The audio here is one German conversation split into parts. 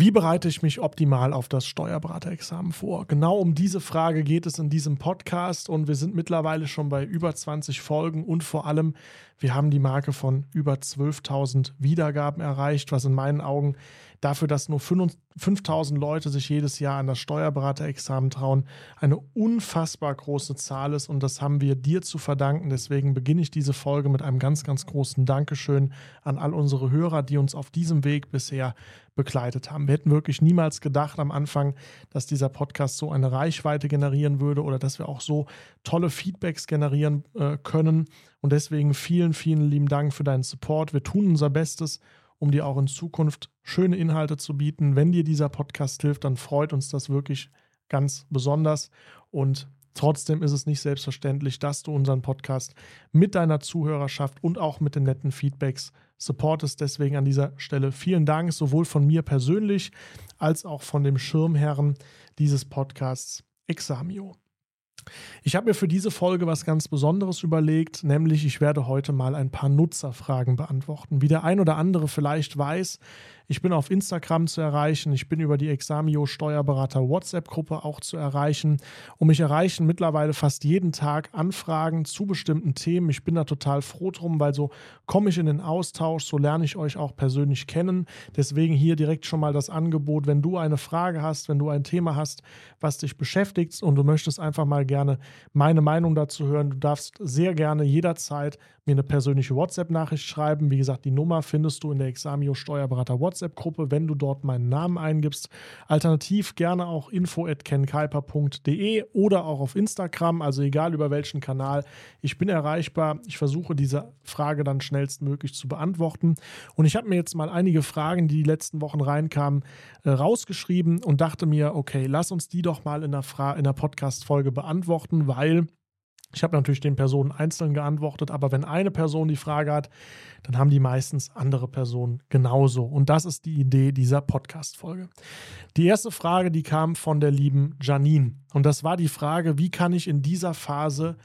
Wie bereite ich mich optimal auf das Steuerberaterexamen vor? Genau um diese Frage geht es in diesem Podcast und wir sind mittlerweile schon bei über 20 Folgen und vor allem, wir haben die Marke von über 12.000 Wiedergaben erreicht, was in meinen Augen dafür, dass nur 5000 Leute sich jedes Jahr an das Steuerberaterexamen trauen, eine unfassbar große Zahl ist und das haben wir dir zu verdanken. Deswegen beginne ich diese Folge mit einem ganz, ganz großen Dankeschön an all unsere Hörer, die uns auf diesem Weg bisher begleitet haben. Wir hätten wirklich niemals gedacht am Anfang, dass dieser Podcast so eine Reichweite generieren würde oder dass wir auch so tolle Feedbacks generieren äh, können. Und deswegen vielen, vielen lieben Dank für deinen Support. Wir tun unser Bestes, um dir auch in Zukunft schöne Inhalte zu bieten. Wenn dir dieser Podcast hilft, dann freut uns das wirklich ganz besonders. Und trotzdem ist es nicht selbstverständlich, dass du unseren Podcast mit deiner Zuhörerschaft und auch mit den netten Feedbacks supportest. Deswegen an dieser Stelle vielen Dank, sowohl von mir persönlich als auch von dem Schirmherren dieses Podcasts Examio. Ich habe mir für diese Folge was ganz Besonderes überlegt, nämlich ich werde heute mal ein paar Nutzerfragen beantworten. Wie der ein oder andere vielleicht weiß, ich bin auf Instagram zu erreichen, ich bin über die Examio Steuerberater WhatsApp-Gruppe auch zu erreichen und mich erreichen mittlerweile fast jeden Tag Anfragen zu bestimmten Themen. Ich bin da total froh drum, weil so komme ich in den Austausch, so lerne ich euch auch persönlich kennen. Deswegen hier direkt schon mal das Angebot, wenn du eine Frage hast, wenn du ein Thema hast, was dich beschäftigt und du möchtest einfach mal gerne meine Meinung dazu hören, du darfst sehr gerne jederzeit mir eine persönliche WhatsApp-Nachricht schreiben. Wie gesagt, die Nummer findest du in der Examio Steuerberater WhatsApp-Gruppe, wenn du dort meinen Namen eingibst. Alternativ gerne auch info.kenkuiper.de oder auch auf Instagram, also egal über welchen Kanal. Ich bin erreichbar. Ich versuche diese Frage dann schnellstmöglich zu beantworten. Und ich habe mir jetzt mal einige Fragen, die die letzten Wochen reinkamen, äh, rausgeschrieben und dachte mir, okay, lass uns die doch mal in der, der Podcast-Folge beantworten, weil ich habe natürlich den Personen einzeln geantwortet, aber wenn eine Person die Frage hat, dann haben die meistens andere Personen genauso. Und das ist die Idee dieser Podcast-Folge. Die erste Frage, die kam von der lieben Janine. Und das war die Frage, wie kann ich in dieser Phase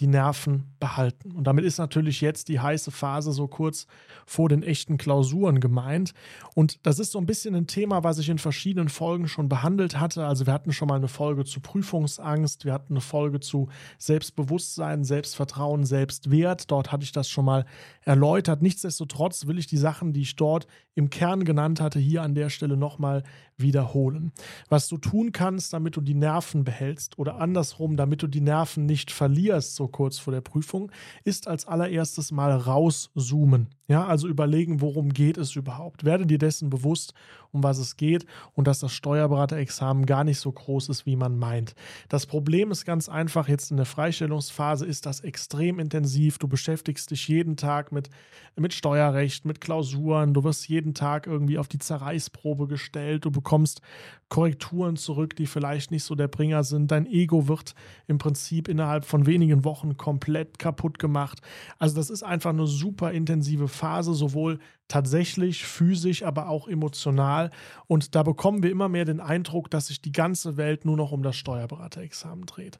die Nerven behalten. Und damit ist natürlich jetzt die heiße Phase so kurz vor den echten Klausuren gemeint. Und das ist so ein bisschen ein Thema, was ich in verschiedenen Folgen schon behandelt hatte. Also wir hatten schon mal eine Folge zu Prüfungsangst, wir hatten eine Folge zu Selbstbewusstsein, Selbstvertrauen, Selbstwert. Dort hatte ich das schon mal erläutert. Nichtsdestotrotz will ich die Sachen, die ich dort im Kern genannt hatte, hier an der Stelle nochmal wiederholen. Was du tun kannst, damit du die Nerven behältst oder andersrum, damit du die Nerven nicht verlierst, so kurz vor der Prüfung, ist als allererstes mal rauszoomen. Ja, also überlegen, worum geht es überhaupt. Werde dir dessen bewusst, um was es geht und dass das Steuerberaterexamen gar nicht so groß ist, wie man meint. Das Problem ist ganz einfach, jetzt in der Freistellungsphase ist das extrem intensiv. Du beschäftigst dich jeden Tag mit, mit Steuerrecht, mit Klausuren. Du wirst jeden Tag irgendwie auf die Zerreißprobe gestellt. Du bekommst Korrekturen zurück, die vielleicht nicht so der Bringer sind. Dein Ego wird im Prinzip innerhalb von wenigen Wochen komplett kaputt gemacht. Also das ist einfach eine super intensive Phase, sowohl tatsächlich, physisch, aber auch emotional. Und da bekommen wir immer mehr den Eindruck, dass sich die ganze Welt nur noch um das Steuerberaterexamen dreht.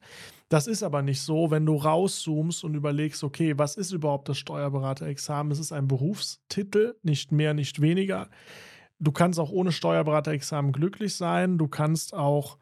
Das ist aber nicht so, wenn du rauszoomst und überlegst, okay, was ist überhaupt das Steuerberaterexamen? Es ist ein Berufstitel, nicht mehr, nicht weniger. Du kannst auch ohne Steuerberaterexamen glücklich sein. Du kannst auch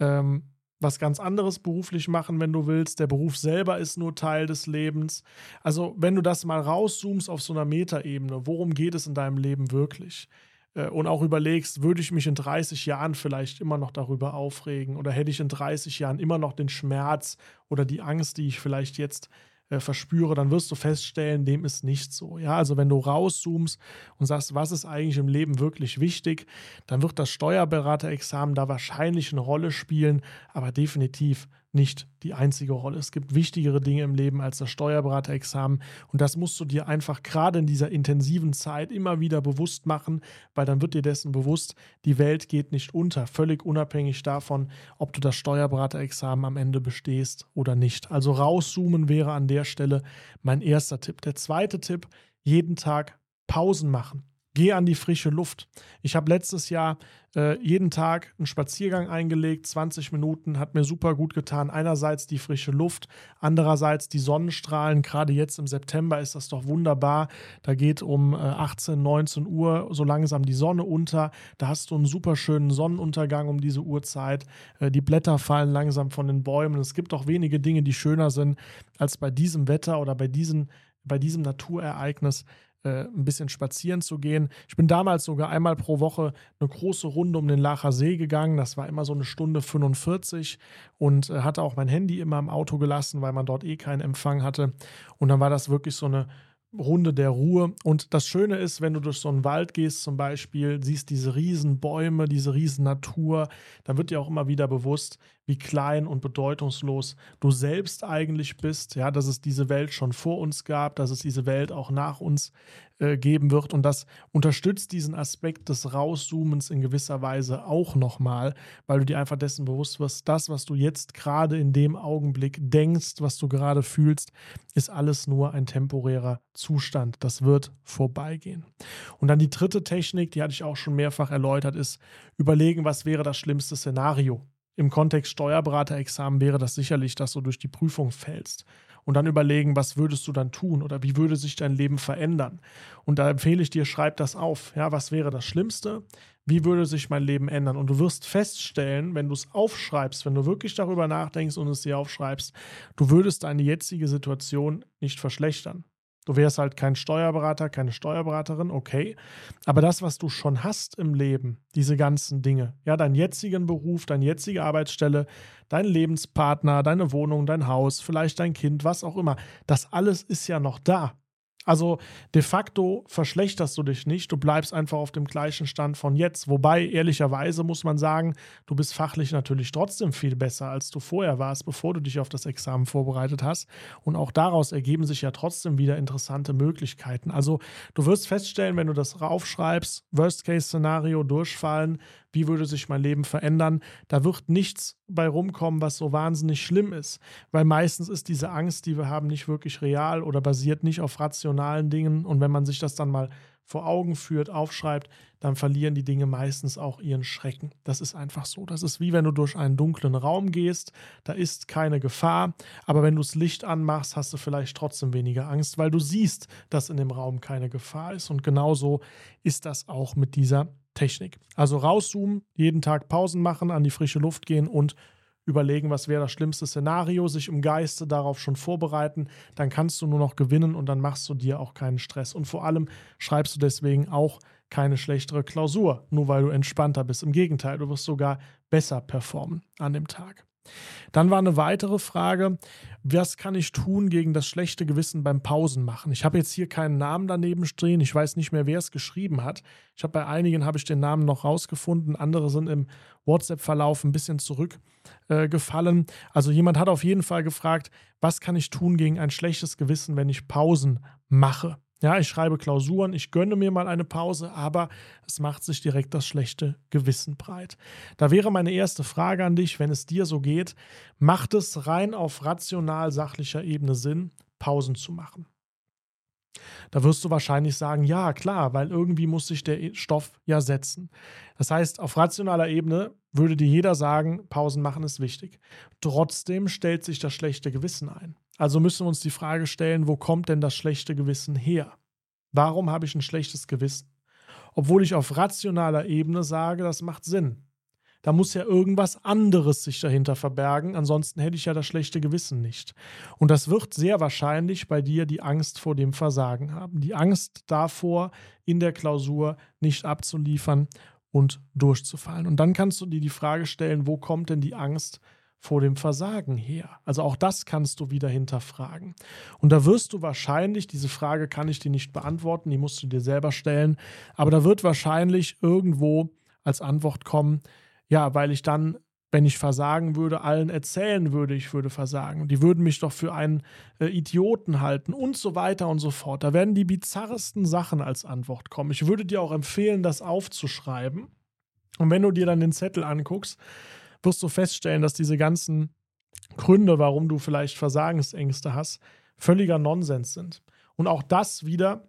ähm, was ganz anderes beruflich machen, wenn du willst. Der Beruf selber ist nur Teil des Lebens. Also, wenn du das mal rauszoomst auf so einer Metaebene, worum geht es in deinem Leben wirklich? Äh, und auch überlegst, würde ich mich in 30 Jahren vielleicht immer noch darüber aufregen oder hätte ich in 30 Jahren immer noch den Schmerz oder die Angst, die ich vielleicht jetzt äh, verspüre, dann wirst du feststellen, dem ist nicht so. Ja, also wenn du rauszoomst und sagst, was ist eigentlich im Leben wirklich wichtig, dann wird das Steuerberaterexamen da wahrscheinlich eine Rolle spielen, aber definitiv nicht die einzige Rolle. Es gibt wichtigere Dinge im Leben als das Steuerberaterexamen und das musst du dir einfach gerade in dieser intensiven Zeit immer wieder bewusst machen, weil dann wird dir dessen bewusst, die Welt geht nicht unter, völlig unabhängig davon, ob du das Steuerberaterexamen am Ende bestehst oder nicht. Also rauszoomen wäre an der Stelle mein erster Tipp. Der zweite Tipp, jeden Tag Pausen machen. Geh an die frische Luft. Ich habe letztes Jahr äh, jeden Tag einen Spaziergang eingelegt, 20 Minuten, hat mir super gut getan. Einerseits die frische Luft, andererseits die Sonnenstrahlen. Gerade jetzt im September ist das doch wunderbar. Da geht um äh, 18, 19 Uhr so langsam die Sonne unter. Da hast du einen super schönen Sonnenuntergang um diese Uhrzeit. Äh, die Blätter fallen langsam von den Bäumen. Es gibt auch wenige Dinge, die schöner sind, als bei diesem Wetter oder bei, diesen, bei diesem Naturereignis äh, ein bisschen spazieren zu gehen. Ich bin damals sogar einmal pro Woche eine große Runde um den Lacher See gegangen. Das war immer so eine Stunde 45 und äh, hatte auch mein Handy immer im Auto gelassen, weil man dort eh keinen Empfang hatte. Und dann war das wirklich so eine Runde der Ruhe. Und das Schöne ist, wenn du durch so einen Wald gehst zum Beispiel, siehst diese riesen Bäume, diese riesen Natur, dann wird dir auch immer wieder bewusst, wie klein und bedeutungslos du selbst eigentlich bist, ja, dass es diese Welt schon vor uns gab, dass es diese Welt auch nach uns äh, geben wird und das unterstützt diesen Aspekt des Rauszoomens in gewisser Weise auch nochmal, weil du dir einfach dessen bewusst wirst, das, was du jetzt gerade in dem Augenblick denkst, was du gerade fühlst, ist alles nur ein temporärer Zustand. Das wird vorbeigehen. Und dann die dritte Technik, die hatte ich auch schon mehrfach erläutert, ist überlegen, was wäre das schlimmste Szenario im Kontext Steuerberaterexamen wäre das sicherlich, dass du durch die Prüfung fällst. Und dann überlegen, was würdest du dann tun oder wie würde sich dein Leben verändern? Und da empfehle ich dir, schreib das auf. Ja, was wäre das Schlimmste? Wie würde sich mein Leben ändern? Und du wirst feststellen, wenn du es aufschreibst, wenn du wirklich darüber nachdenkst und es dir aufschreibst, du würdest deine jetzige Situation nicht verschlechtern. Du wärst halt kein Steuerberater, keine Steuerberaterin, okay. Aber das, was du schon hast im Leben, diese ganzen Dinge, ja, deinen jetzigen Beruf, deine jetzige Arbeitsstelle, dein Lebenspartner, deine Wohnung, dein Haus, vielleicht dein Kind, was auch immer, das alles ist ja noch da. Also de facto verschlechterst du dich nicht, du bleibst einfach auf dem gleichen Stand von jetzt. Wobei, ehrlicherweise muss man sagen, du bist fachlich natürlich trotzdem viel besser, als du vorher warst, bevor du dich auf das Examen vorbereitet hast. Und auch daraus ergeben sich ja trotzdem wieder interessante Möglichkeiten. Also du wirst feststellen, wenn du das raufschreibst, Worst-Case-Szenario durchfallen, wie würde sich mein Leben verändern, da wird nichts bei rumkommen, was so wahnsinnig schlimm ist. Weil meistens ist diese Angst, die wir haben, nicht wirklich real oder basiert nicht auf rationalen Dingen. Und wenn man sich das dann mal vor Augen führt, aufschreibt, dann verlieren die Dinge meistens auch ihren Schrecken. Das ist einfach so. Das ist wie wenn du durch einen dunklen Raum gehst, da ist keine Gefahr, aber wenn du das Licht anmachst, hast du vielleicht trotzdem weniger Angst, weil du siehst, dass in dem Raum keine Gefahr ist. Und genauso ist das auch mit dieser Technik. Also rauszoomen, jeden Tag Pausen machen, an die frische Luft gehen und überlegen, was wäre das schlimmste Szenario, sich im Geiste darauf schon vorbereiten, dann kannst du nur noch gewinnen und dann machst du dir auch keinen Stress. Und vor allem schreibst du deswegen auch keine schlechtere Klausur, nur weil du entspannter bist. Im Gegenteil, du wirst sogar besser performen an dem Tag. Dann war eine weitere Frage, was kann ich tun gegen das schlechte Gewissen beim Pausen machen? Ich habe jetzt hier keinen Namen daneben stehen, ich weiß nicht mehr, wer es geschrieben hat. Ich habe bei einigen habe ich den Namen noch rausgefunden, andere sind im WhatsApp-Verlauf ein bisschen zurückgefallen. Äh, also jemand hat auf jeden Fall gefragt, was kann ich tun gegen ein schlechtes Gewissen, wenn ich Pausen mache? Ja, ich schreibe Klausuren, ich gönne mir mal eine Pause, aber es macht sich direkt das schlechte Gewissen breit. Da wäre meine erste Frage an dich, wenn es dir so geht, macht es rein auf rational sachlicher Ebene Sinn, Pausen zu machen? Da wirst du wahrscheinlich sagen, ja, klar, weil irgendwie muss sich der Stoff ja setzen. Das heißt, auf rationaler Ebene würde dir jeder sagen, Pausen machen ist wichtig. Trotzdem stellt sich das schlechte Gewissen ein. Also müssen wir uns die Frage stellen, wo kommt denn das schlechte Gewissen her? Warum habe ich ein schlechtes Gewissen? Obwohl ich auf rationaler Ebene sage, das macht Sinn. Da muss ja irgendwas anderes sich dahinter verbergen, ansonsten hätte ich ja das schlechte Gewissen nicht. Und das wird sehr wahrscheinlich bei dir die Angst vor dem Versagen haben. Die Angst davor, in der Klausur nicht abzuliefern und durchzufallen. Und dann kannst du dir die Frage stellen, wo kommt denn die Angst vor dem Versagen her? Also auch das kannst du wieder hinterfragen. Und da wirst du wahrscheinlich, diese Frage kann ich dir nicht beantworten, die musst du dir selber stellen, aber da wird wahrscheinlich irgendwo als Antwort kommen, ja, weil ich dann, wenn ich versagen würde, allen erzählen würde, ich würde versagen. Die würden mich doch für einen äh, Idioten halten und so weiter und so fort. Da werden die bizarresten Sachen als Antwort kommen. Ich würde dir auch empfehlen, das aufzuschreiben. Und wenn du dir dann den Zettel anguckst, wirst du feststellen, dass diese ganzen Gründe, warum du vielleicht Versagensängste hast, völliger Nonsens sind. Und auch das wieder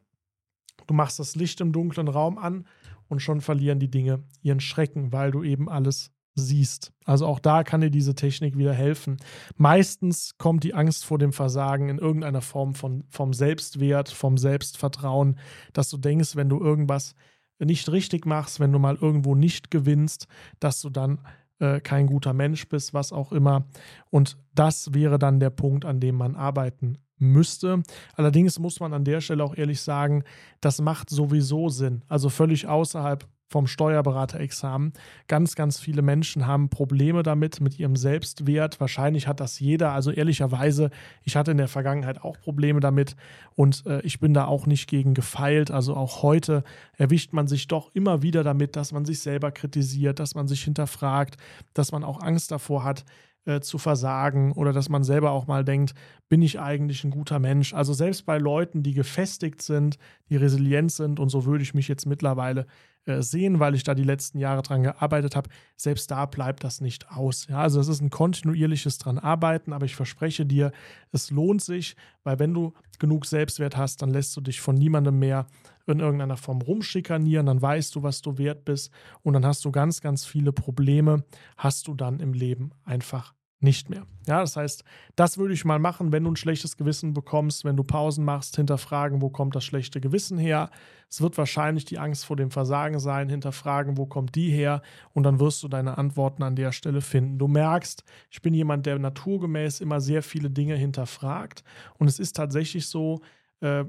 Du machst das Licht im dunklen Raum an und schon verlieren die Dinge ihren Schrecken, weil du eben alles siehst. Also auch da kann dir diese Technik wieder helfen. Meistens kommt die Angst vor dem Versagen in irgendeiner Form von, vom Selbstwert, vom Selbstvertrauen, dass du denkst, wenn du irgendwas nicht richtig machst, wenn du mal irgendwo nicht gewinnst, dass du dann äh, kein guter Mensch bist, was auch immer. Und das wäre dann der Punkt, an dem man arbeiten müsste. Allerdings muss man an der Stelle auch ehrlich sagen, das macht sowieso Sinn. Also völlig außerhalb vom Steuerberaterexamen. Ganz, ganz viele Menschen haben Probleme damit, mit ihrem Selbstwert. Wahrscheinlich hat das jeder. Also ehrlicherweise, ich hatte in der Vergangenheit auch Probleme damit und äh, ich bin da auch nicht gegen gefeilt. Also auch heute erwischt man sich doch immer wieder damit, dass man sich selber kritisiert, dass man sich hinterfragt, dass man auch Angst davor hat, äh, zu versagen oder dass man selber auch mal denkt, bin ich eigentlich ein guter Mensch? Also selbst bei Leuten, die gefestigt sind, die resilient sind und so würde ich mich jetzt mittlerweile äh, sehen, weil ich da die letzten Jahre dran gearbeitet habe, selbst da bleibt das nicht aus. Ja, also es ist ein kontinuierliches dran arbeiten, aber ich verspreche dir, es lohnt sich, weil wenn du genug Selbstwert hast, dann lässt du dich von niemandem mehr in irgendeiner Form rumschikanieren, dann weißt du, was du wert bist und dann hast du ganz, ganz viele Probleme, hast du dann im Leben einfach nicht mehr. Ja, das heißt, das würde ich mal machen, wenn du ein schlechtes Gewissen bekommst, wenn du Pausen machst, hinterfragen, wo kommt das schlechte Gewissen her. Es wird wahrscheinlich die Angst vor dem Versagen sein, hinterfragen, wo kommt die her und dann wirst du deine Antworten an der Stelle finden. Du merkst, ich bin jemand, der naturgemäß immer sehr viele Dinge hinterfragt und es ist tatsächlich so, äh,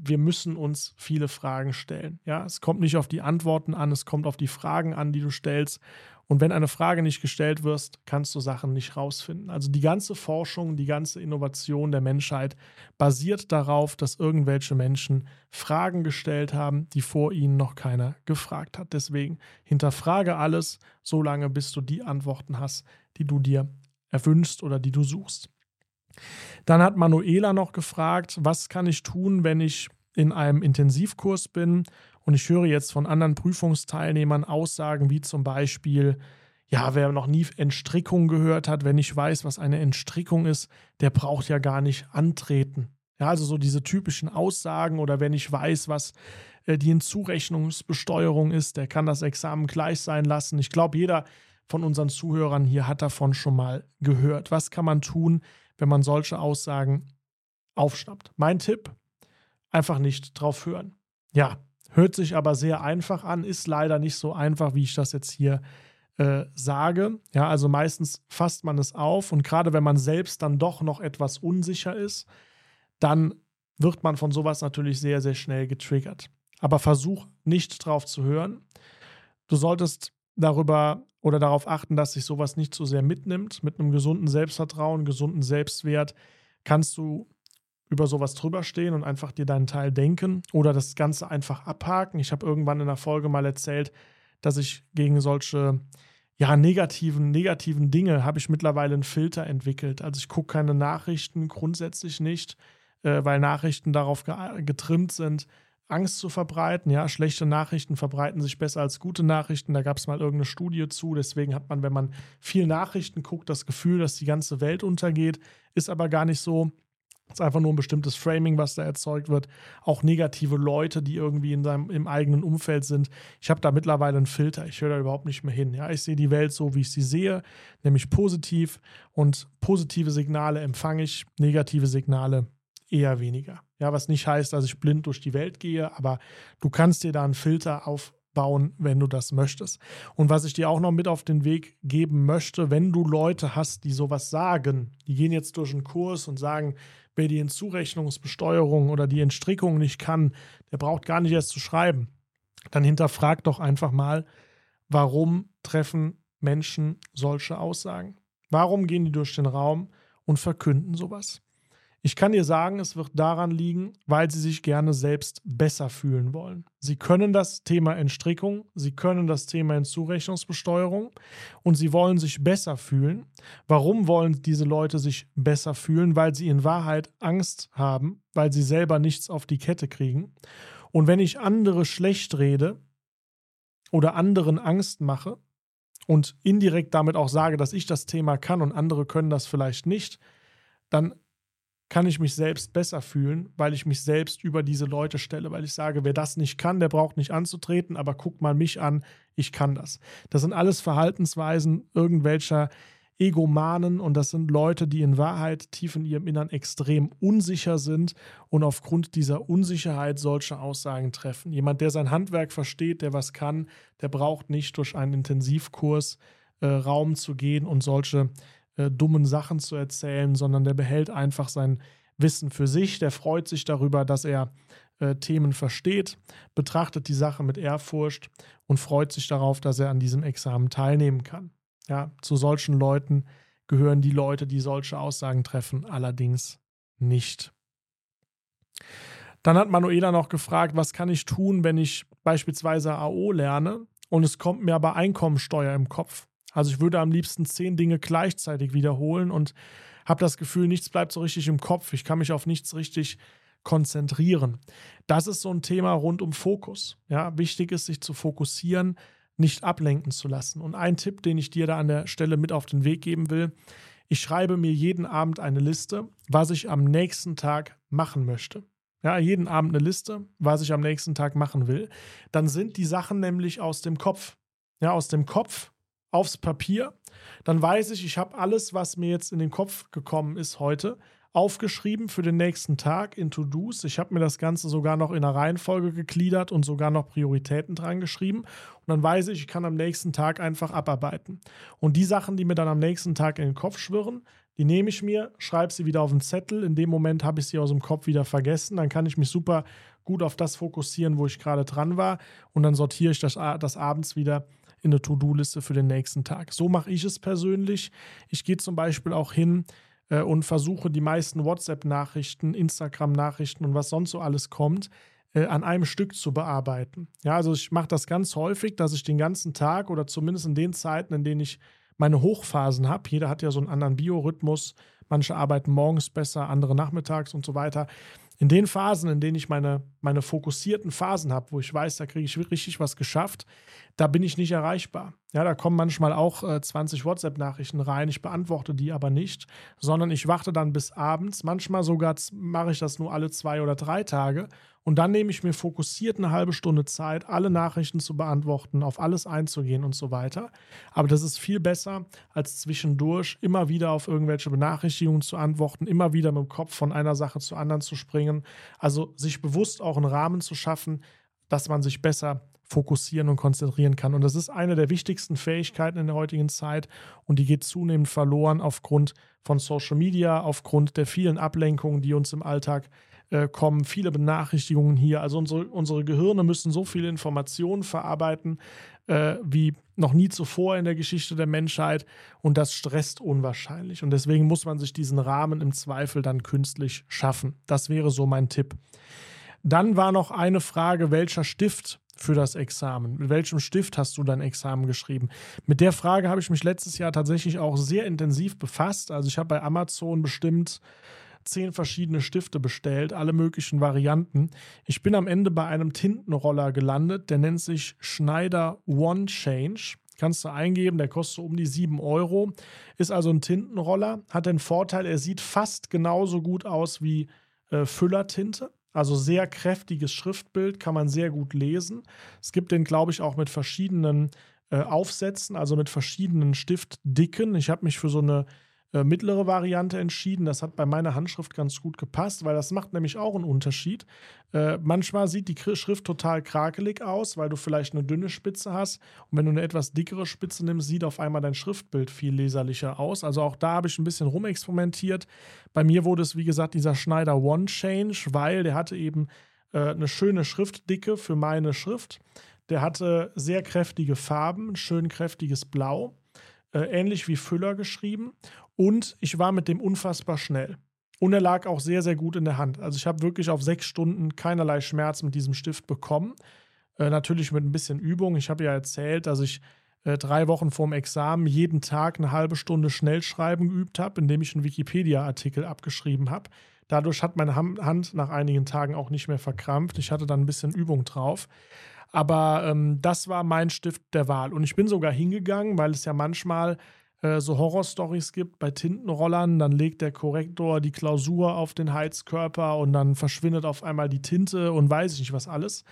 wir müssen uns viele Fragen stellen. Ja, es kommt nicht auf die Antworten an, es kommt auf die Fragen an, die du stellst. Und wenn eine Frage nicht gestellt wirst, kannst du Sachen nicht rausfinden. Also die ganze Forschung, die ganze Innovation der Menschheit basiert darauf, dass irgendwelche Menschen Fragen gestellt haben, die vor ihnen noch keiner gefragt hat. Deswegen hinterfrage alles, solange bis du die Antworten hast, die du dir erwünschst oder die du suchst. Dann hat Manuela noch gefragt, was kann ich tun, wenn ich in einem Intensivkurs bin und ich höre jetzt von anderen Prüfungsteilnehmern Aussagen wie zum Beispiel, ja, wer noch nie Entstrickung gehört hat, wenn ich weiß, was eine Entstrickung ist, der braucht ja gar nicht antreten. Ja, also so diese typischen Aussagen oder wenn ich weiß, was äh, die Hinzurechnungsbesteuerung ist, der kann das Examen gleich sein lassen. Ich glaube, jeder von unseren Zuhörern hier hat davon schon mal gehört. Was kann man tun, wenn man solche Aussagen aufschnappt? Mein Tipp, einfach nicht drauf hören. Ja, Hört sich aber sehr einfach an, ist leider nicht so einfach, wie ich das jetzt hier äh, sage. Ja, also meistens fasst man es auf und gerade wenn man selbst dann doch noch etwas unsicher ist, dann wird man von sowas natürlich sehr, sehr schnell getriggert. Aber versuch nicht drauf zu hören. Du solltest darüber oder darauf achten, dass sich sowas nicht zu so sehr mitnimmt. Mit einem gesunden Selbstvertrauen, gesunden Selbstwert kannst du über sowas drüber stehen und einfach dir deinen Teil denken oder das Ganze einfach abhaken. Ich habe irgendwann in der Folge mal erzählt, dass ich gegen solche ja, negativen, negativen Dinge habe ich mittlerweile einen Filter entwickelt. Also ich gucke keine Nachrichten, grundsätzlich nicht, äh, weil Nachrichten darauf ge getrimmt sind, Angst zu verbreiten. Ja, schlechte Nachrichten verbreiten sich besser als gute Nachrichten. Da gab es mal irgendeine Studie zu. Deswegen hat man, wenn man viel Nachrichten guckt, das Gefühl, dass die ganze Welt untergeht. Ist aber gar nicht so. Es ist einfach nur ein bestimmtes Framing, was da erzeugt wird. Auch negative Leute, die irgendwie in seinem, im eigenen Umfeld sind. Ich habe da mittlerweile einen Filter. Ich höre da überhaupt nicht mehr hin. Ja, ich sehe die Welt so, wie ich sie sehe, nämlich positiv. Und positive Signale empfange ich, negative Signale eher weniger. Ja, was nicht heißt, dass ich blind durch die Welt gehe, aber du kannst dir da einen Filter aufbauen, wenn du das möchtest. Und was ich dir auch noch mit auf den Weg geben möchte, wenn du Leute hast, die sowas sagen, die gehen jetzt durch einen Kurs und sagen, wer die Hinzurechnungsbesteuerung oder die Entstrickung nicht kann, der braucht gar nicht erst zu schreiben. Dann hinterfragt doch einfach mal, warum treffen Menschen solche Aussagen? Warum gehen die durch den Raum und verkünden sowas? Ich kann dir sagen, es wird daran liegen, weil sie sich gerne selbst besser fühlen wollen. Sie können das Thema Entstrickung, sie können das Thema Hinzurechnungsbesteuerung und sie wollen sich besser fühlen. Warum wollen diese Leute sich besser fühlen? Weil sie in Wahrheit Angst haben, weil sie selber nichts auf die Kette kriegen. Und wenn ich andere schlecht rede oder anderen Angst mache und indirekt damit auch sage, dass ich das Thema kann und andere können das vielleicht nicht, dann kann ich mich selbst besser fühlen, weil ich mich selbst über diese Leute stelle, weil ich sage, wer das nicht kann, der braucht nicht anzutreten, aber guck mal mich an, ich kann das. Das sind alles Verhaltensweisen irgendwelcher Egomanen und das sind Leute, die in Wahrheit tief in ihrem Innern extrem unsicher sind und aufgrund dieser Unsicherheit solche Aussagen treffen. Jemand, der sein Handwerk versteht, der was kann, der braucht nicht durch einen Intensivkurs äh, Raum zu gehen und solche äh, dummen Sachen zu erzählen, sondern der behält einfach sein Wissen für sich, der freut sich darüber, dass er äh, Themen versteht, betrachtet die Sache mit Ehrfurcht und freut sich darauf, dass er an diesem Examen teilnehmen kann. Ja, zu solchen Leuten gehören die Leute, die solche Aussagen treffen, allerdings nicht. Dann hat Manuela noch gefragt, was kann ich tun, wenn ich beispielsweise AO lerne und es kommt mir aber Einkommensteuer im Kopf. Also ich würde am liebsten zehn Dinge gleichzeitig wiederholen und habe das Gefühl, nichts bleibt so richtig im Kopf. Ich kann mich auf nichts richtig konzentrieren. Das ist so ein Thema rund um Fokus. Ja, wichtig ist, sich zu fokussieren, nicht ablenken zu lassen. Und ein Tipp, den ich dir da an der Stelle mit auf den Weg geben will, ich schreibe mir jeden Abend eine Liste, was ich am nächsten Tag machen möchte. Ja, jeden Abend eine Liste, was ich am nächsten Tag machen will. Dann sind die Sachen nämlich aus dem Kopf. Ja, aus dem Kopf aufs Papier. Dann weiß ich, ich habe alles, was mir jetzt in den Kopf gekommen ist heute, aufgeschrieben für den nächsten Tag in To-Dos. Ich habe mir das Ganze sogar noch in einer Reihenfolge gegliedert und sogar noch Prioritäten dran geschrieben. Und dann weiß ich, ich kann am nächsten Tag einfach abarbeiten. Und die Sachen, die mir dann am nächsten Tag in den Kopf schwirren, die nehme ich mir, schreibe sie wieder auf den Zettel. In dem Moment habe ich sie aus dem Kopf wieder vergessen. Dann kann ich mich super gut auf das fokussieren, wo ich gerade dran war. Und dann sortiere ich das, das abends wieder in eine To-Do-Liste für den nächsten Tag. So mache ich es persönlich. Ich gehe zum Beispiel auch hin äh, und versuche die meisten WhatsApp-Nachrichten, Instagram-Nachrichten und was sonst so alles kommt, äh, an einem Stück zu bearbeiten. Ja, also ich mache das ganz häufig, dass ich den ganzen Tag oder zumindest in den Zeiten, in denen ich meine Hochphasen habe, jeder hat ja so einen anderen Biorhythmus, manche arbeiten morgens besser, andere nachmittags und so weiter, in den Phasen, in denen ich meine, meine fokussierten Phasen habe, wo ich weiß, da kriege ich richtig was geschafft, da bin ich nicht erreichbar. Ja, da kommen manchmal auch äh, 20 WhatsApp-Nachrichten rein. Ich beantworte die aber nicht, sondern ich warte dann bis abends. Manchmal sogar mache ich das nur alle zwei oder drei Tage. Und dann nehme ich mir fokussiert eine halbe Stunde Zeit, alle Nachrichten zu beantworten, auf alles einzugehen und so weiter. Aber das ist viel besser, als zwischendurch immer wieder auf irgendwelche Benachrichtigungen zu antworten, immer wieder mit dem Kopf von einer Sache zur anderen zu springen. Also sich bewusst auch einen Rahmen zu schaffen, dass man sich besser fokussieren und konzentrieren kann. Und das ist eine der wichtigsten Fähigkeiten in der heutigen Zeit und die geht zunehmend verloren aufgrund von Social Media, aufgrund der vielen Ablenkungen, die uns im Alltag äh, kommen, viele Benachrichtigungen hier. Also unsere, unsere Gehirne müssen so viele Informationen verarbeiten äh, wie noch nie zuvor in der Geschichte der Menschheit und das stresst unwahrscheinlich. Und deswegen muss man sich diesen Rahmen im Zweifel dann künstlich schaffen. Das wäre so mein Tipp. Dann war noch eine Frage, welcher Stift für das Examen? Mit welchem Stift hast du dein Examen geschrieben? Mit der Frage habe ich mich letztes Jahr tatsächlich auch sehr intensiv befasst. Also ich habe bei Amazon bestimmt zehn verschiedene Stifte bestellt, alle möglichen Varianten. Ich bin am Ende bei einem Tintenroller gelandet, der nennt sich Schneider One Change. Kannst du eingeben, der kostet um die 7 Euro. Ist also ein Tintenroller, hat den Vorteil, er sieht fast genauso gut aus wie äh, Füllertinte. Also sehr kräftiges Schriftbild, kann man sehr gut lesen. Es gibt den, glaube ich, auch mit verschiedenen äh, Aufsätzen, also mit verschiedenen Stiftdicken. Ich habe mich für so eine äh, mittlere Variante entschieden. Das hat bei meiner Handschrift ganz gut gepasst, weil das macht nämlich auch einen Unterschied. Äh, manchmal sieht die Schrift total krakelig aus, weil du vielleicht eine dünne Spitze hast. Und wenn du eine etwas dickere Spitze nimmst, sieht auf einmal dein Schriftbild viel leserlicher aus. Also auch da habe ich ein bisschen rumexperimentiert. Bei mir wurde es, wie gesagt, dieser Schneider One Change, weil der hatte eben äh, eine schöne Schriftdicke für meine Schrift. Der hatte sehr kräftige Farben, ein schön kräftiges Blau. Äh, ähnlich wie Füller geschrieben. Und ich war mit dem unfassbar schnell. Und er lag auch sehr, sehr gut in der Hand. Also ich habe wirklich auf sechs Stunden keinerlei Schmerz mit diesem Stift bekommen. Äh, natürlich mit ein bisschen Übung. Ich habe ja erzählt, dass ich äh, drei Wochen vorm Examen jeden Tag eine halbe Stunde Schnellschreiben geübt habe, indem ich einen Wikipedia-Artikel abgeschrieben habe. Dadurch hat meine Hand nach einigen Tagen auch nicht mehr verkrampft. Ich hatte dann ein bisschen Übung drauf. Aber ähm, das war mein Stift der Wahl. Und ich bin sogar hingegangen, weil es ja manchmal äh, so Horrorstories gibt bei Tintenrollern, dann legt der Korrektor die Klausur auf den Heizkörper und dann verschwindet auf einmal die Tinte und weiß ich nicht was alles.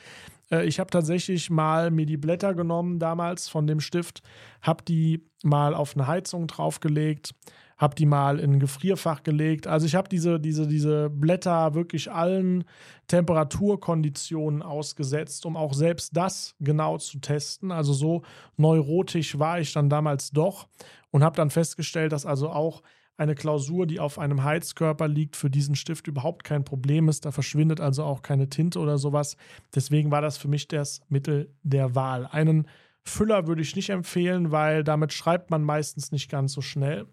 Äh, ich habe tatsächlich mal mir die Blätter genommen damals von dem Stift, habe die mal auf eine Heizung draufgelegt, habe die mal in ein Gefrierfach gelegt. Also ich habe diese, diese, diese Blätter wirklich allen Temperaturkonditionen ausgesetzt, um auch selbst das genau zu testen. Also so neurotisch war ich dann damals doch und habe dann festgestellt, dass also auch eine Klausur, die auf einem Heizkörper liegt, für diesen Stift überhaupt kein Problem ist. Da verschwindet also auch keine Tinte oder sowas. Deswegen war das für mich das Mittel der Wahl. Einen Füller würde ich nicht empfehlen, weil damit schreibt man meistens nicht ganz so schnell.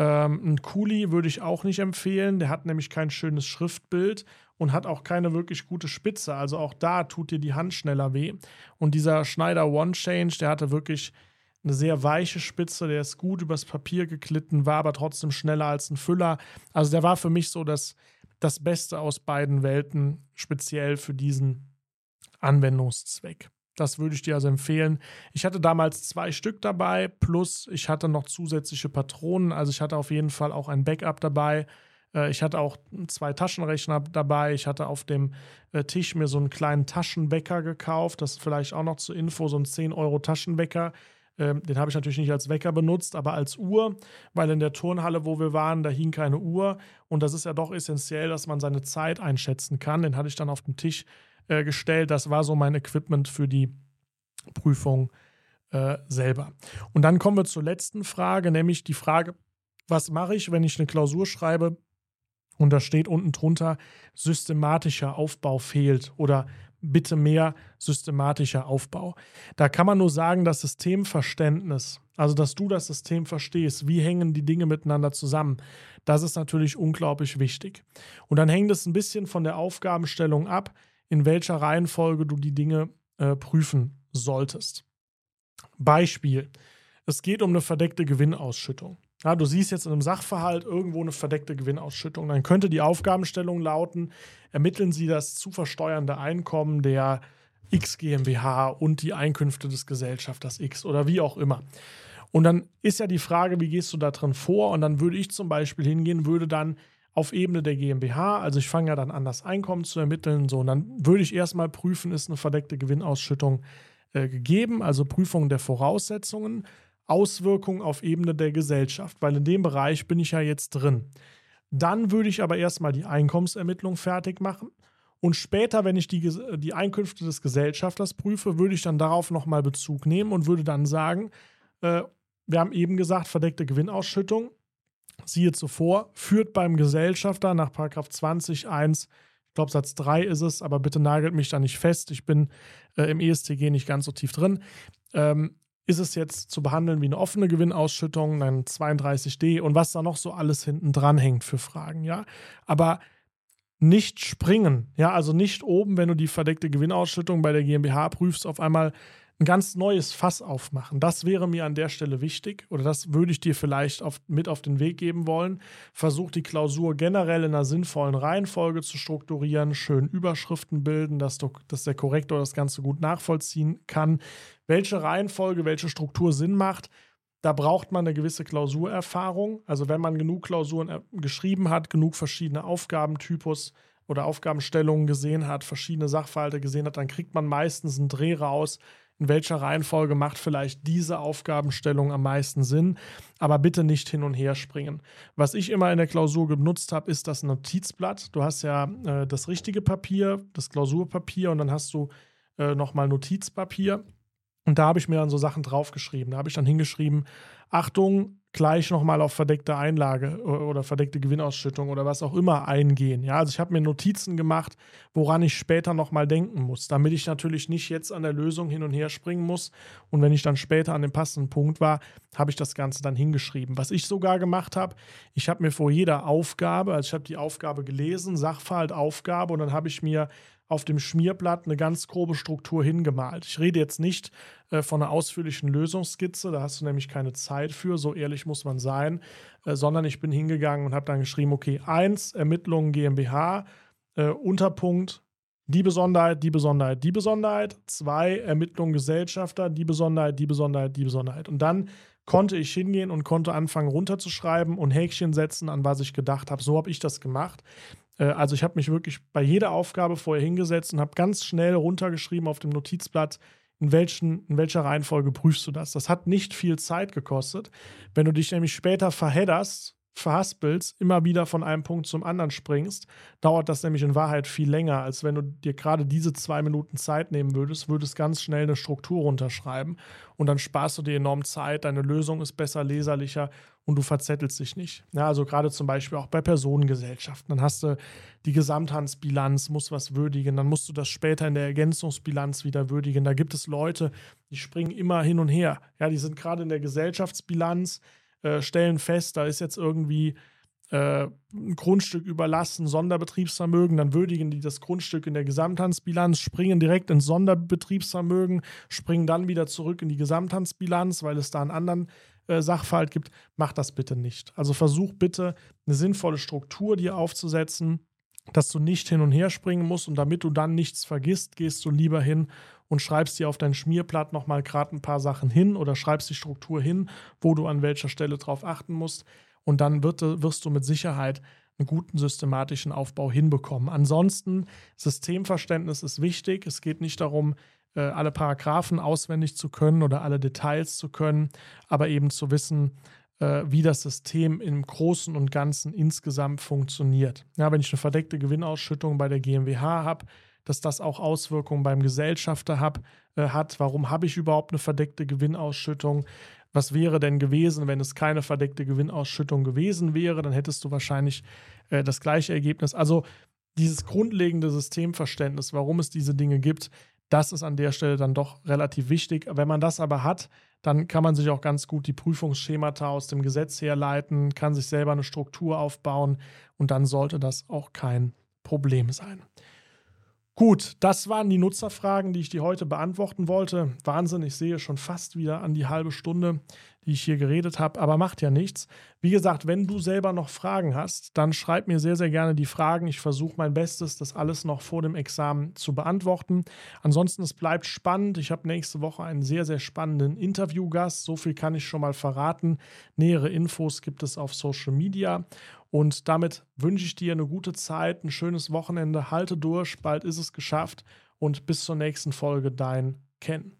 Ähm, ein Kuli würde ich auch nicht empfehlen. Der hat nämlich kein schönes Schriftbild und hat auch keine wirklich gute Spitze. Also auch da tut dir die Hand schneller weh. Und dieser Schneider One Change, der hatte wirklich eine sehr weiche Spitze, der ist gut übers Papier geklitten, war aber trotzdem schneller als ein Füller. Also der war für mich so das, das Beste aus beiden Welten, speziell für diesen Anwendungszweck. Das würde ich dir also empfehlen. Ich hatte damals zwei Stück dabei, plus ich hatte noch zusätzliche Patronen. Also ich hatte auf jeden Fall auch ein Backup dabei. Äh, ich hatte auch zwei Taschenrechner dabei. Ich hatte auf dem äh, Tisch mir so einen kleinen Taschenwecker gekauft. Das ist vielleicht auch noch zur Info, so ein 10 Euro Taschenwecker. Ähm, den habe ich natürlich nicht als Wecker benutzt, aber als Uhr, weil in der Turnhalle, wo wir waren, da hing keine Uhr. Und das ist ja doch essentiell, dass man seine Zeit einschätzen kann. Den hatte ich dann auf den Tisch äh, gestellt. Das war so mein Equipment für die Prüfung äh, selber. Und dann kommen wir zur letzten Frage, nämlich die Frage, was mache ich, wenn ich eine Klausur schreibe und da steht unten drunter, systematischer Aufbau fehlt oder bitte mehr systematischer Aufbau. Da kann man nur sagen, das Systemverständnis, also dass du das System verstehst, wie hängen die Dinge miteinander zusammen, das ist natürlich unglaublich wichtig. Und dann hängt es ein bisschen von der Aufgabenstellung ab, in welcher Reihenfolge du die Dinge äh, prüfen solltest. Beispiel: Es geht um eine verdeckte Gewinnausschüttung. Ja, du siehst jetzt in einem Sachverhalt irgendwo eine verdeckte Gewinnausschüttung. Dann könnte die Aufgabenstellung lauten: Ermitteln Sie das zu versteuernde Einkommen der X GmbH und die Einkünfte des Gesellschafters X oder wie auch immer. Und dann ist ja die Frage, wie gehst du da drin vor? Und dann würde ich zum Beispiel hingehen, würde dann auf Ebene der GmbH. Also ich fange ja dann an, das Einkommen zu ermitteln. So, und dann würde ich erstmal prüfen, ist eine verdeckte Gewinnausschüttung äh, gegeben, also Prüfung der Voraussetzungen, Auswirkungen auf Ebene der Gesellschaft, weil in dem Bereich bin ich ja jetzt drin. Dann würde ich aber erstmal die Einkommensermittlung fertig machen. Und später, wenn ich die, die Einkünfte des Gesellschafters prüfe, würde ich dann darauf nochmal Bezug nehmen und würde dann sagen, äh, wir haben eben gesagt, verdeckte Gewinnausschüttung, siehe zuvor, führt beim Gesellschafter nach 20 1, ich glaube Satz 3 ist es, aber bitte nagelt mich da nicht fest, ich bin äh, im ESTG nicht ganz so tief drin, ähm, ist es jetzt zu behandeln wie eine offene Gewinnausschüttung, dann 32d und was da noch so alles hinten dran hängt für Fragen, ja. Aber nicht springen, ja, also nicht oben, wenn du die verdeckte Gewinnausschüttung bei der GmbH prüfst, auf einmal ein ganz neues Fass aufmachen. Das wäre mir an der Stelle wichtig oder das würde ich dir vielleicht auf, mit auf den Weg geben wollen. Versuch die Klausur generell in einer sinnvollen Reihenfolge zu strukturieren, schön Überschriften bilden, dass, du, dass der Korrektor das Ganze gut nachvollziehen kann. Welche Reihenfolge, welche Struktur Sinn macht, da braucht man eine gewisse Klausurerfahrung. Also wenn man genug Klausuren äh, geschrieben hat, genug verschiedene Aufgabentypus oder Aufgabenstellungen gesehen hat, verschiedene Sachverhalte gesehen hat, dann kriegt man meistens einen Dreh raus, in welcher Reihenfolge macht vielleicht diese Aufgabenstellung am meisten Sinn, aber bitte nicht hin und her springen. Was ich immer in der Klausur genutzt habe, ist das Notizblatt. Du hast ja äh, das richtige Papier, das Klausurpapier und dann hast du äh, nochmal Notizpapier. Und da habe ich mir dann so Sachen draufgeschrieben. Da habe ich dann hingeschrieben, Achtung, gleich nochmal auf verdeckte Einlage oder verdeckte Gewinnausschüttung oder was auch immer eingehen. Ja, also ich habe mir Notizen gemacht, woran ich später nochmal denken muss, damit ich natürlich nicht jetzt an der Lösung hin und her springen muss. Und wenn ich dann später an dem passenden Punkt war, habe ich das Ganze dann hingeschrieben. Was ich sogar gemacht habe, ich habe mir vor jeder Aufgabe, also ich habe die Aufgabe gelesen, Sachverhalt, Aufgabe und dann habe ich mir auf dem Schmierblatt eine ganz grobe Struktur hingemalt. Ich rede jetzt nicht äh, von einer ausführlichen Lösungsskizze, da hast du nämlich keine Zeit für, so ehrlich muss man sein, äh, sondern ich bin hingegangen und habe dann geschrieben, okay, 1, Ermittlungen GmbH, äh, Unterpunkt die Besonderheit, die Besonderheit, die Besonderheit. Zwei, Ermittlung Gesellschafter, die Besonderheit, die Besonderheit, die Besonderheit. Und dann konnte ich hingehen und konnte anfangen runterzuschreiben und Häkchen setzen, an was ich gedacht habe. So habe ich das gemacht. Äh, also ich habe mich wirklich bei jeder Aufgabe vorher hingesetzt und habe ganz schnell runtergeschrieben auf dem Notizblatt, in, welchen, in welcher Reihenfolge prüfst du das. Das hat nicht viel Zeit gekostet. Wenn du dich nämlich später verhedderst, verhaspelst, immer wieder von einem Punkt zum anderen springst, dauert das nämlich in Wahrheit viel länger, als wenn du dir gerade diese zwei Minuten Zeit nehmen würdest, würdest ganz schnell eine Struktur runterschreiben und dann sparst du dir enorm Zeit, deine Lösung ist besser leserlicher und du verzettelst dich nicht. Ja, also gerade zum Beispiel auch bei Personengesellschaften. Dann hast du die Gesamthandsbilanz, musst was würdigen, dann musst du das später in der Ergänzungsbilanz wieder würdigen. Da gibt es Leute, die springen immer hin und her. Ja, die sind gerade in der Gesellschaftsbilanz, äh, stellen fest, da ist jetzt irgendwie äh, ein Grundstück überlassen, Sonderbetriebsvermögen, dann würdigen die das Grundstück in der Gesamthandsbilanz, springen direkt ins Sonderbetriebsvermögen, springen dann wieder zurück in die Gesamthandsbilanz, weil es da einen anderen äh, Sachverhalt gibt. Mach das bitte nicht. Also versuch bitte eine sinnvolle Struktur dir aufzusetzen, dass du nicht hin und her springen musst und damit du dann nichts vergisst, gehst du lieber hin und schreibst dir auf dein Schmierblatt nochmal gerade ein paar Sachen hin oder schreibst die Struktur hin, wo du an welcher Stelle drauf achten musst. Und dann wird, wirst du mit Sicherheit einen guten systematischen Aufbau hinbekommen. Ansonsten, Systemverständnis ist wichtig. Es geht nicht darum, äh, alle Paragraphen auswendig zu können oder alle Details zu können, aber eben zu wissen, äh, wie das System im Großen und Ganzen insgesamt funktioniert. Ja, wenn ich eine verdeckte Gewinnausschüttung bei der GmbH habe, dass das auch Auswirkungen beim Gesellschafter hab, äh, hat. Warum habe ich überhaupt eine verdeckte Gewinnausschüttung? Was wäre denn gewesen, wenn es keine verdeckte Gewinnausschüttung gewesen wäre? Dann hättest du wahrscheinlich äh, das gleiche Ergebnis. Also dieses grundlegende Systemverständnis, warum es diese Dinge gibt, das ist an der Stelle dann doch relativ wichtig. Wenn man das aber hat, dann kann man sich auch ganz gut die Prüfungsschemata aus dem Gesetz herleiten, kann sich selber eine Struktur aufbauen und dann sollte das auch kein Problem sein. Gut, das waren die Nutzerfragen, die ich dir heute beantworten wollte. Wahnsinn, ich sehe schon fast wieder an die halbe Stunde, die ich hier geredet habe, aber macht ja nichts. Wie gesagt, wenn du selber noch Fragen hast, dann schreib mir sehr, sehr gerne die Fragen. Ich versuche mein Bestes, das alles noch vor dem Examen zu beantworten. Ansonsten, es bleibt spannend. Ich habe nächste Woche einen sehr, sehr spannenden Interviewgast. So viel kann ich schon mal verraten. Nähere Infos gibt es auf Social Media. Und damit wünsche ich dir eine gute Zeit, ein schönes Wochenende. Halte durch, bald ist es geschafft. Und bis zur nächsten Folge, dein Ken.